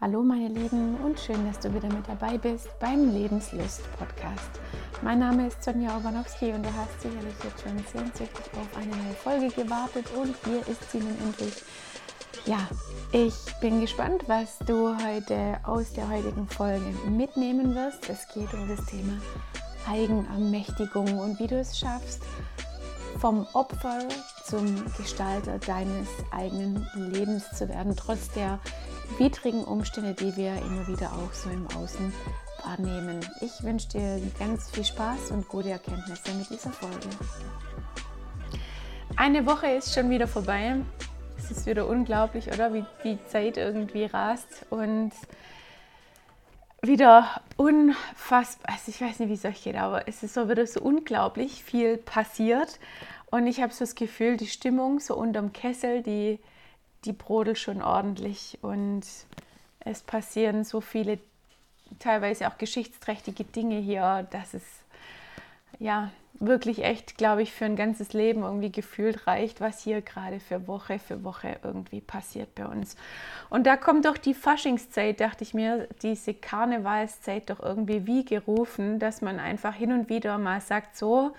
Hallo meine Lieben und schön, dass du wieder mit dabei bist beim Lebenslust Podcast. Mein Name ist Sonja Obanowski und du hast sicherlich jetzt schon sehnsüchtig auf eine neue Folge gewartet und hier ist sie nun endlich. Ja, ich bin gespannt, was du heute aus der heutigen Folge mitnehmen wirst. Es geht um das Thema Eigenermächtigung und wie du es schaffst, vom Opfer zum Gestalter deines eigenen Lebens zu werden, trotz der widrigen Umstände, die wir immer wieder auch so im Außen wahrnehmen. Ich wünsche dir ganz viel Spaß und gute Erkenntnisse mit dieser Folge. Eine Woche ist schon wieder vorbei. Es ist wieder unglaublich, oder? Wie die Zeit irgendwie rast und wieder unfassbar, also ich weiß nicht, wie es euch geht, aber es ist so wieder so unglaublich viel passiert und ich habe so das Gefühl, die Stimmung so unterm Kessel, die die brodelt schon ordentlich und es passieren so viele, teilweise auch geschichtsträchtige Dinge hier, dass es ja wirklich echt, glaube ich, für ein ganzes Leben irgendwie gefühlt reicht, was hier gerade für Woche für Woche irgendwie passiert bei uns. Und da kommt doch die Faschingszeit, dachte ich mir, diese Karnevalszeit doch irgendwie wie gerufen, dass man einfach hin und wieder mal sagt, so,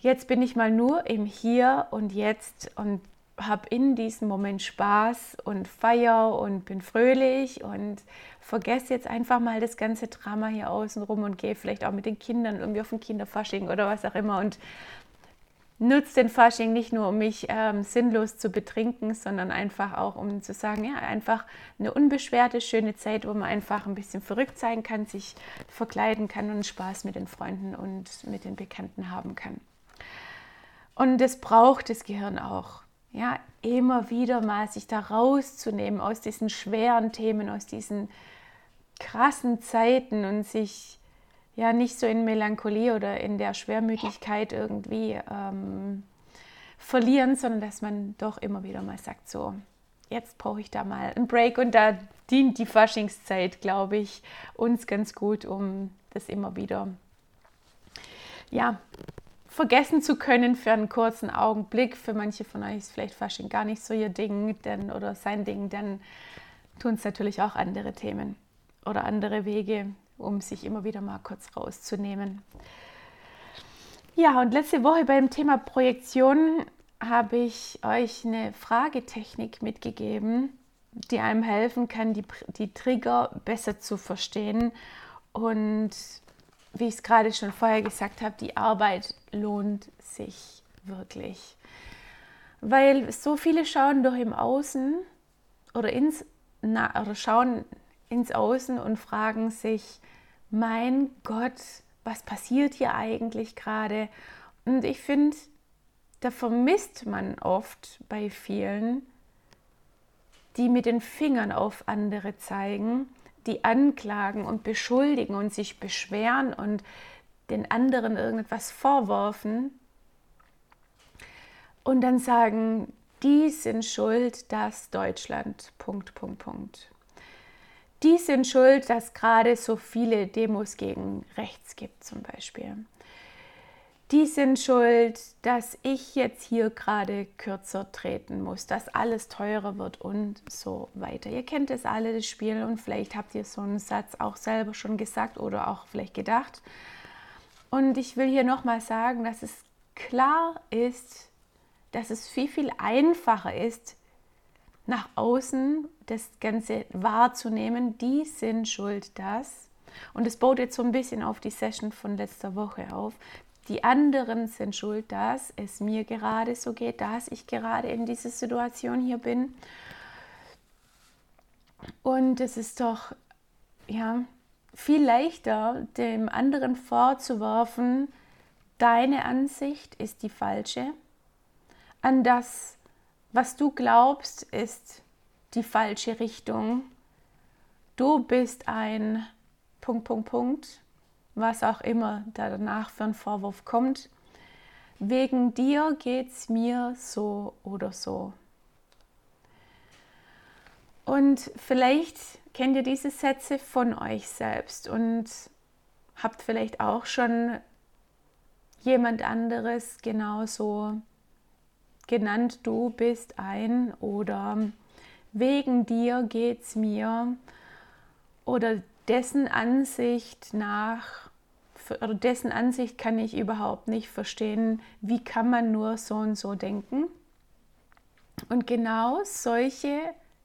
jetzt bin ich mal nur im Hier und Jetzt und habe in diesem Moment Spaß und feier und bin fröhlich und vergesse jetzt einfach mal das ganze Drama hier außen rum und gehe vielleicht auch mit den Kindern irgendwie auf ein Kinderfasching oder was auch immer und nutze den Fasching nicht nur, um mich ähm, sinnlos zu betrinken, sondern einfach auch, um zu sagen, ja, einfach eine unbeschwerte, schöne Zeit, wo man einfach ein bisschen verrückt sein kann, sich verkleiden kann und Spaß mit den Freunden und mit den Bekannten haben kann. Und das braucht das Gehirn auch ja, immer wieder mal sich da rauszunehmen aus diesen schweren Themen, aus diesen krassen Zeiten und sich ja nicht so in Melancholie oder in der Schwermütigkeit irgendwie ähm, verlieren, sondern dass man doch immer wieder mal sagt, so, jetzt brauche ich da mal einen Break und da dient die Faschingszeit, glaube ich, uns ganz gut, um das immer wieder ja, vergessen zu können für einen kurzen Augenblick. Für manche von euch ist vielleicht Fasching gar nicht so ihr Ding denn, oder sein Ding, dann tun es natürlich auch andere Themen oder andere Wege, um sich immer wieder mal kurz rauszunehmen. Ja, und letzte Woche beim Thema Projektion habe ich euch eine Fragetechnik mitgegeben, die einem helfen kann, die, die Trigger besser zu verstehen und wie ich es gerade schon vorher gesagt habe, die Arbeit lohnt sich wirklich. Weil so viele schauen doch im Außen oder, ins, na, oder schauen ins Außen und fragen sich, mein Gott, was passiert hier eigentlich gerade? Und ich finde, da vermisst man oft bei vielen, die mit den Fingern auf andere zeigen die anklagen und beschuldigen und sich beschweren und den anderen irgendetwas vorwerfen und dann sagen, die sind schuld, dass Deutschland, Punkt, Punkt, Punkt. Die sind schuld, dass gerade so viele Demos gegen rechts gibt zum Beispiel die sind schuld, dass ich jetzt hier gerade kürzer treten muss, dass alles teurer wird und so weiter. Ihr kennt es alle, das Spiel, und vielleicht habt ihr so einen Satz auch selber schon gesagt oder auch vielleicht gedacht. Und ich will hier nochmal sagen, dass es klar ist, dass es viel, viel einfacher ist, nach außen das Ganze wahrzunehmen. Die sind schuld, dass. Und es baut jetzt so ein bisschen auf die Session von letzter Woche auf die anderen sind schuld, dass es mir gerade so geht, dass ich gerade in dieser Situation hier bin. Und es ist doch ja, viel leichter, dem anderen vorzuwerfen, deine Ansicht ist die falsche, an das, was du glaubst, ist die falsche Richtung. Du bist ein Punkt, Punkt, Punkt was auch immer danach für ein Vorwurf kommt. Wegen dir geht es mir so oder so. Und vielleicht kennt ihr diese Sätze von euch selbst und habt vielleicht auch schon jemand anderes genauso genannt, du bist ein oder wegen dir geht es mir oder dessen Ansicht nach oder dessen Ansicht kann ich überhaupt nicht verstehen, wie kann man nur so und so denken. Und genau solche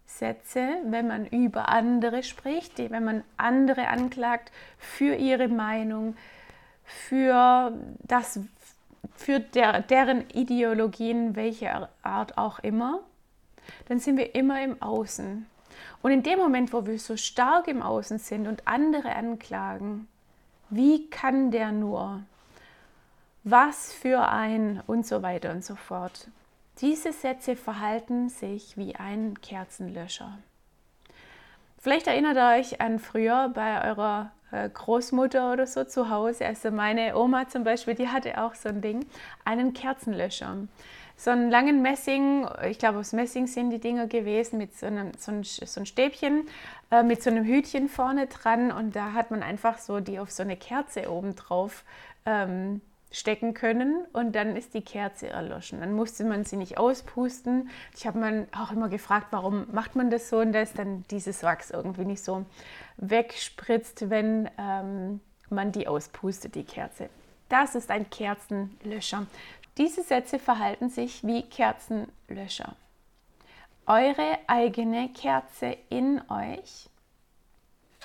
Sätze, wenn man über andere spricht, wenn man andere anklagt für ihre Meinung, für das, für der, deren Ideologien, welcher Art auch immer, dann sind wir immer im Außen. Und in dem Moment, wo wir so stark im Außen sind und andere anklagen, wie kann der nur? Was für ein und so weiter und so fort. Diese Sätze verhalten sich wie ein Kerzenlöscher. Vielleicht erinnert ihr euch an früher bei eurer äh, Großmutter oder so zu Hause. Also meine Oma zum Beispiel, die hatte auch so ein Ding, einen Kerzenlöscher. So einen langen Messing, ich glaube aus Messing sind die Dinger gewesen, mit so einem so ein, so ein Stäbchen, äh, mit so einem Hütchen vorne dran und da hat man einfach so die auf so eine Kerze oben drauf ähm, stecken können und dann ist die Kerze erloschen. Dann musste man sie nicht auspusten. Ich habe mir auch immer gefragt, warum macht man das so und dass dann dieses Wachs irgendwie nicht so wegspritzt, wenn ähm, man die auspustet, die Kerze. Das ist ein Kerzenlöscher. Diese Sätze verhalten sich wie Kerzenlöscher. Eure eigene Kerze in euch,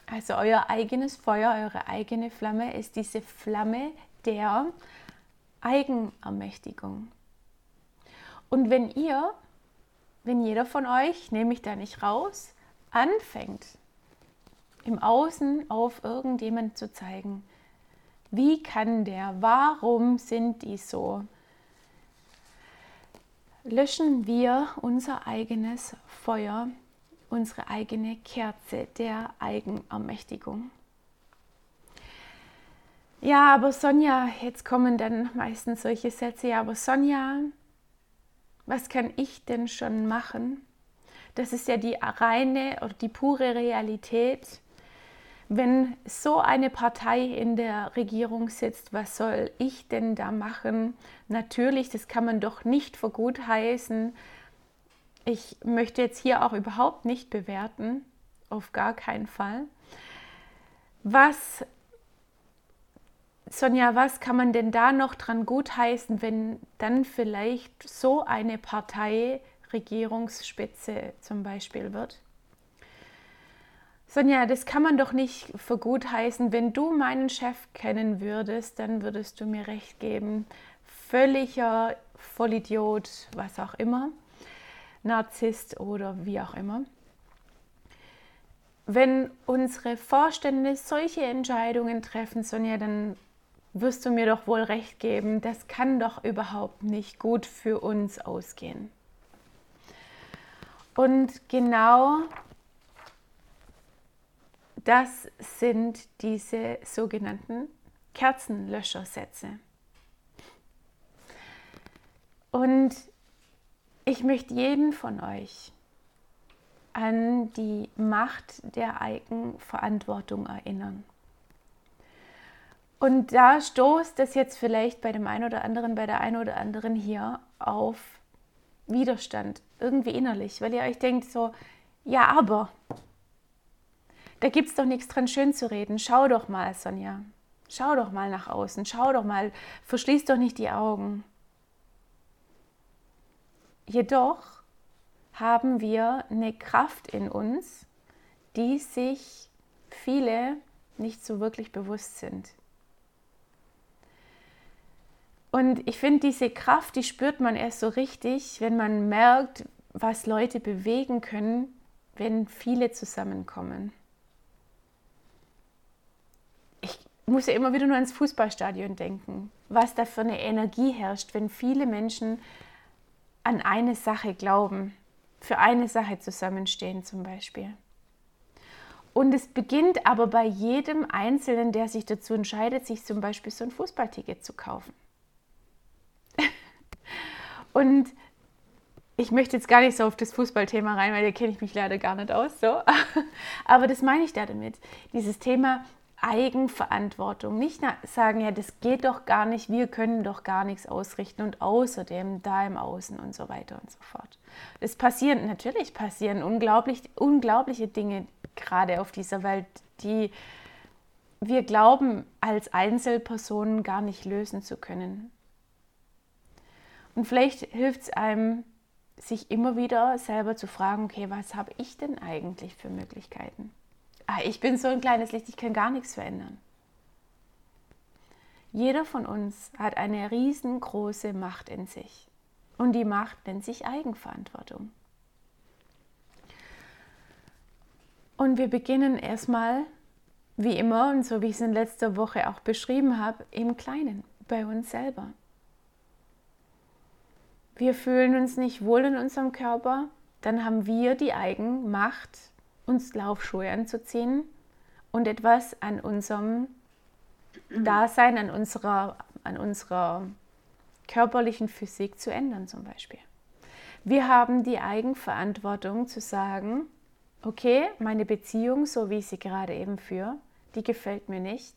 also euer eigenes Feuer, eure eigene Flamme, ist diese Flamme der Eigenermächtigung. Und wenn ihr, wenn jeder von euch, nehme ich da nicht raus, anfängt, im Außen auf irgendjemand zu zeigen, wie kann der, warum sind die so, löschen wir unser eigenes Feuer, unsere eigene Kerze der Eigenermächtigung. Ja, aber Sonja, jetzt kommen dann meistens solche Sätze, ja, aber Sonja, was kann ich denn schon machen? Das ist ja die reine oder die pure Realität. Wenn so eine Partei in der Regierung sitzt, was soll ich denn da machen? Natürlich, das kann man doch nicht für gut heißen. Ich möchte jetzt hier auch überhaupt nicht bewerten, auf gar keinen Fall. Was Sonja, was kann man denn da noch dran gutheißen, wenn dann vielleicht so eine Partei Regierungsspitze zum Beispiel wird? Sonja, das kann man doch nicht für gut heißen. Wenn du meinen Chef kennen würdest, dann würdest du mir recht geben. Völliger Vollidiot, was auch immer, Narzisst oder wie auch immer. Wenn unsere Vorstände solche Entscheidungen treffen, Sonja, dann wirst du mir doch wohl recht geben, das kann doch überhaupt nicht gut für uns ausgehen. Und genau das sind diese sogenannten Kerzenlöschersätze. Und ich möchte jeden von euch an die Macht der Eigenverantwortung erinnern. Und da stoßt das jetzt vielleicht bei dem einen oder anderen, bei der einen oder anderen hier auf Widerstand, irgendwie innerlich, weil ihr euch denkt so, ja, aber, da gibt es doch nichts dran schön zu reden. Schau doch mal, Sonja. Schau doch mal nach außen. Schau doch mal. Verschließ doch nicht die Augen. Jedoch haben wir eine Kraft in uns, die sich viele nicht so wirklich bewusst sind. Und ich finde, diese Kraft, die spürt man erst so richtig, wenn man merkt, was Leute bewegen können, wenn viele zusammenkommen. Ich muss ja immer wieder nur ans Fußballstadion denken, was da für eine Energie herrscht, wenn viele Menschen an eine Sache glauben, für eine Sache zusammenstehen zum Beispiel. Und es beginnt aber bei jedem Einzelnen, der sich dazu entscheidet, sich zum Beispiel so ein Fußballticket zu kaufen. Und ich möchte jetzt gar nicht so auf das Fußballthema rein, weil da kenne ich mich leider gar nicht aus. So. Aber das meine ich da damit. Dieses Thema Eigenverantwortung. Nicht sagen, ja, das geht doch gar nicht, wir können doch gar nichts ausrichten und außerdem da im Außen und so weiter und so fort. Es passieren, natürlich passieren unglaublich, unglaubliche Dinge gerade auf dieser Welt, die wir glauben, als Einzelpersonen gar nicht lösen zu können. Und vielleicht hilft es einem, sich immer wieder selber zu fragen, okay, was habe ich denn eigentlich für Möglichkeiten? Ah, ich bin so ein kleines Licht, ich kann gar nichts verändern. Jeder von uns hat eine riesengroße Macht in sich. Und die Macht nennt sich Eigenverantwortung. Und wir beginnen erstmal, wie immer, und so wie ich es in letzter Woche auch beschrieben habe, im Kleinen, bei uns selber. Wir fühlen uns nicht wohl in unserem Körper, dann haben wir die Eigenmacht, uns Laufschuhe anzuziehen und etwas an unserem Dasein, an unserer, an unserer körperlichen Physik zu ändern zum Beispiel. Wir haben die Eigenverantwortung zu sagen, okay, meine Beziehung, so wie ich sie gerade eben führe, die gefällt mir nicht.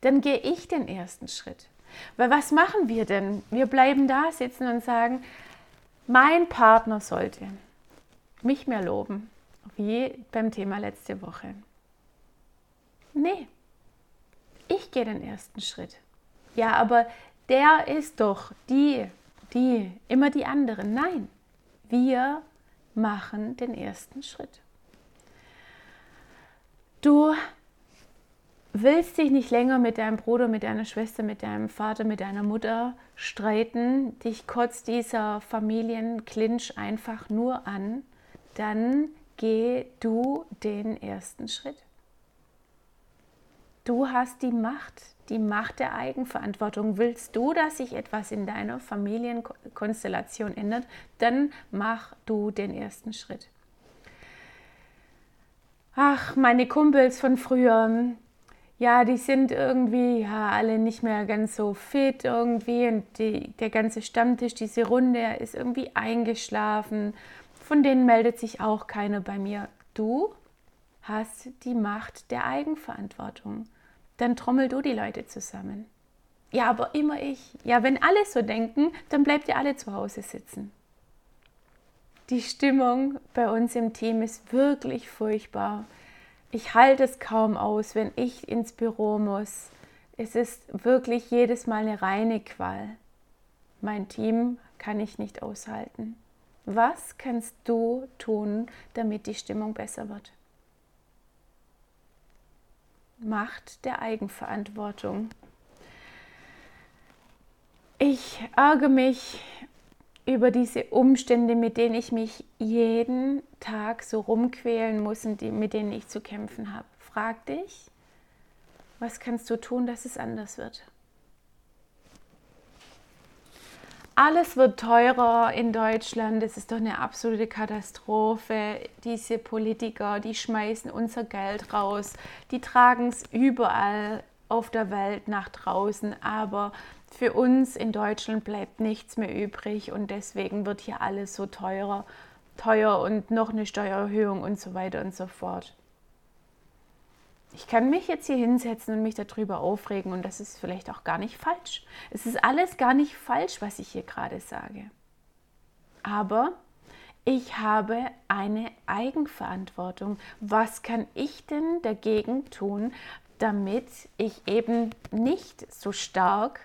Dann gehe ich den ersten Schritt. Weil was machen wir denn? Wir bleiben da sitzen und sagen, mein Partner sollte mich mehr loben, wie beim Thema letzte Woche. Nee, ich gehe den ersten Schritt. Ja, aber der ist doch die, die, immer die anderen. Nein, wir machen den ersten Schritt. Du willst dich nicht länger mit deinem Bruder, mit deiner Schwester, mit deinem Vater, mit deiner Mutter streiten, dich kotzt dieser Familienklinch einfach nur an, dann geh du den ersten Schritt. Du hast die Macht, die Macht der Eigenverantwortung. Willst du, dass sich etwas in deiner Familienkonstellation ändert, dann mach du den ersten Schritt. Ach, meine Kumpels von früher, ja, die sind irgendwie ja alle nicht mehr ganz so fit irgendwie und die, der ganze Stammtisch, diese Runde ist irgendwie eingeschlafen. Von denen meldet sich auch keiner bei mir. Du hast die Macht der Eigenverantwortung dann trommel du die Leute zusammen. Ja, aber immer ich. Ja, wenn alle so denken, dann bleibt ihr alle zu Hause sitzen. Die Stimmung bei uns im Team ist wirklich furchtbar. Ich halte es kaum aus, wenn ich ins Büro muss. Es ist wirklich jedes Mal eine reine Qual. Mein Team kann ich nicht aushalten. Was kannst du tun, damit die Stimmung besser wird? Macht der Eigenverantwortung. Ich ärgere mich über diese Umstände, mit denen ich mich jeden Tag so rumquälen muss und die, mit denen ich zu kämpfen habe. Frag dich, was kannst du tun, dass es anders wird? Alles wird teurer in Deutschland. Es ist doch eine absolute Katastrophe. Diese Politiker, die schmeißen unser Geld raus. Die tragen es überall auf der Welt nach draußen. Aber für uns in Deutschland bleibt nichts mehr übrig und deswegen wird hier alles so teurer, teuer und noch eine Steuererhöhung und so weiter und so fort. Ich kann mich jetzt hier hinsetzen und mich darüber aufregen und das ist vielleicht auch gar nicht falsch. Es ist alles gar nicht falsch, was ich hier gerade sage. Aber ich habe eine Eigenverantwortung. Was kann ich denn dagegen tun, damit ich eben nicht so stark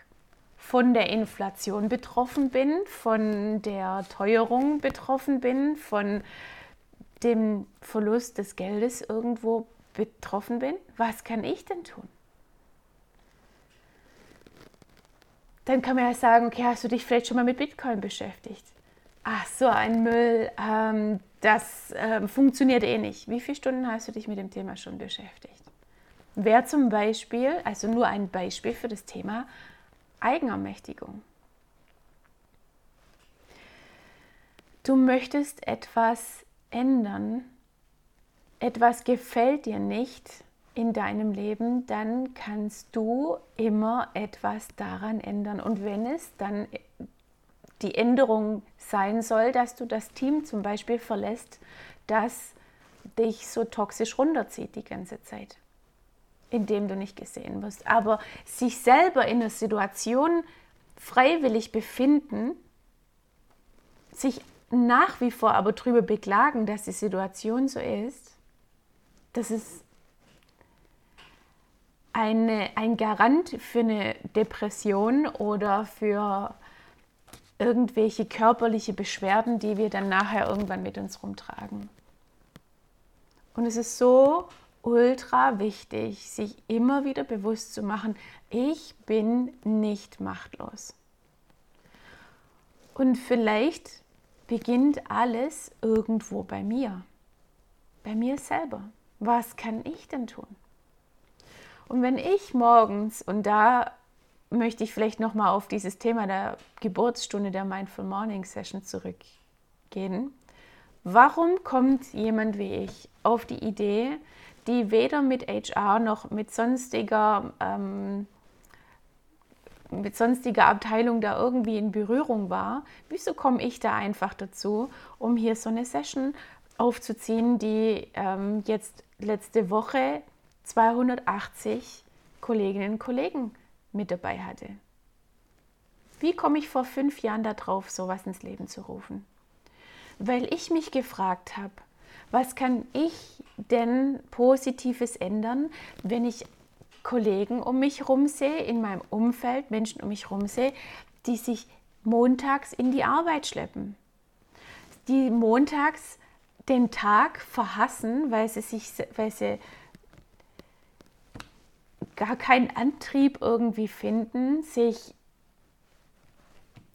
von der Inflation betroffen bin, von der Teuerung betroffen bin, von dem Verlust des Geldes irgendwo betroffen bin, was kann ich denn tun? Dann kann man ja sagen, okay, hast du dich vielleicht schon mal mit Bitcoin beschäftigt? Ach, so ein Müll, ähm, das ähm, funktioniert eh nicht. Wie viele Stunden hast du dich mit dem Thema schon beschäftigt? Wäre zum Beispiel, also nur ein Beispiel für das Thema Eigenermächtigung. Du möchtest etwas ändern, etwas gefällt dir nicht in deinem Leben, dann kannst du immer etwas daran ändern. Und wenn es dann die Änderung sein soll, dass du das Team zum Beispiel verlässt, das dich so toxisch runterzieht die ganze Zeit, indem du nicht gesehen wirst. Aber sich selber in einer Situation freiwillig befinden, sich nach wie vor aber darüber beklagen, dass die Situation so ist, das ist eine, ein Garant für eine Depression oder für irgendwelche körperliche Beschwerden, die wir dann nachher irgendwann mit uns rumtragen. Und es ist so ultra wichtig, sich immer wieder bewusst zu machen, ich bin nicht machtlos. Und vielleicht beginnt alles irgendwo bei mir, bei mir selber. Was kann ich denn tun? Und wenn ich morgens, und da möchte ich vielleicht nochmal auf dieses Thema der Geburtsstunde der Mindful Morning Session zurückgehen, warum kommt jemand wie ich auf die Idee, die weder mit HR noch mit sonstiger, ähm, mit sonstiger Abteilung da irgendwie in Berührung war, wieso komme ich da einfach dazu, um hier so eine Session aufzuziehen, die ähm, jetzt letzte Woche 280 Kolleginnen und Kollegen mit dabei hatte. Wie komme ich vor fünf Jahren darauf, sowas ins Leben zu rufen? Weil ich mich gefragt habe, was kann ich denn Positives ändern, wenn ich Kollegen um mich herum sehe, in meinem Umfeld, Menschen um mich herum sehe, die sich montags in die Arbeit schleppen, die montags den Tag verhassen, weil sie sich, weil sie gar keinen Antrieb irgendwie finden, sich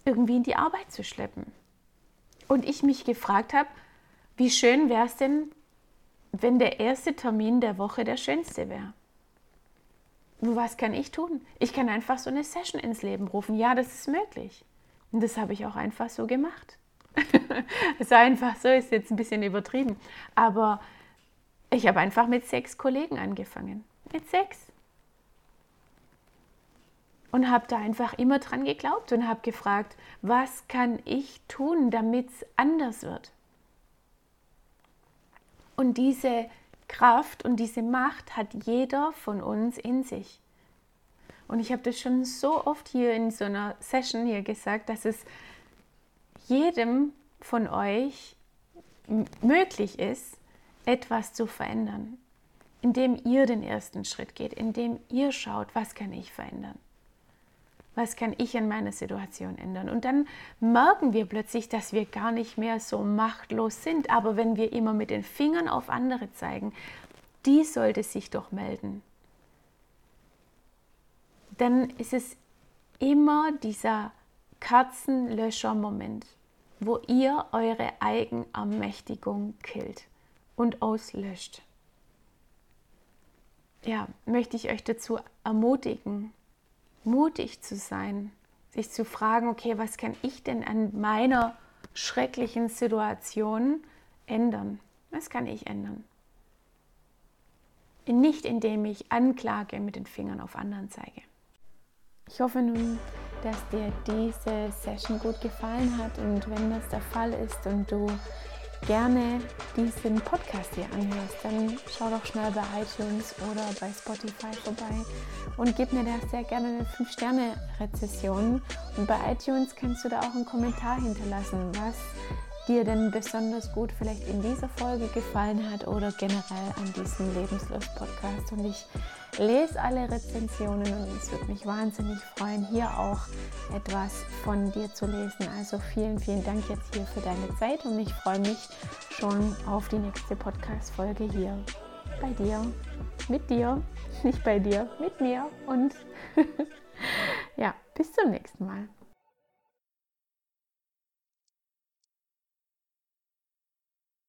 irgendwie in die Arbeit zu schleppen. Und ich mich gefragt habe, wie schön wäre es denn, wenn der erste Termin der Woche der schönste wäre? Was kann ich tun? Ich kann einfach so eine Session ins Leben rufen. Ja, das ist möglich. Und das habe ich auch einfach so gemacht. War einfach so, ist jetzt ein bisschen übertrieben. Aber ich habe einfach mit sechs Kollegen angefangen. Mit sechs. Und habe da einfach immer dran geglaubt und habe gefragt, was kann ich tun, damit es anders wird? Und diese Kraft und diese Macht hat jeder von uns in sich. Und ich habe das schon so oft hier in so einer Session hier gesagt, dass es jedem von euch möglich ist, etwas zu verändern, indem ihr den ersten Schritt geht, indem ihr schaut, was kann ich verändern? Was kann ich in meiner Situation ändern? Und dann merken wir plötzlich, dass wir gar nicht mehr so machtlos sind. Aber wenn wir immer mit den Fingern auf andere zeigen, die sollte sich doch melden. Dann ist es immer dieser Kerzenlöscher-Moment wo ihr eure Eigenermächtigung killt und auslöscht. Ja, möchte ich euch dazu ermutigen, mutig zu sein, sich zu fragen, okay, was kann ich denn an meiner schrecklichen Situation ändern? Was kann ich ändern? Nicht indem ich Anklage mit den Fingern auf anderen zeige. Ich hoffe nun, dass dir diese Session gut gefallen hat und wenn das der Fall ist und du gerne diesen Podcast hier anhörst, dann schau doch schnell bei iTunes oder bei Spotify vorbei und gib mir da sehr gerne eine 5-Sterne-Rezession. Und bei iTunes kannst du da auch einen Kommentar hinterlassen, was dir denn besonders gut vielleicht in dieser Folge gefallen hat oder generell an diesem Lebenslos-Podcast. Und ich lese alle Rezensionen und es würde mich wahnsinnig freuen, hier auch etwas von dir zu lesen. Also vielen, vielen Dank jetzt hier für deine Zeit und ich freue mich schon auf die nächste Podcast-Folge hier bei dir, mit dir, nicht bei dir, mit mir und ja, bis zum nächsten Mal.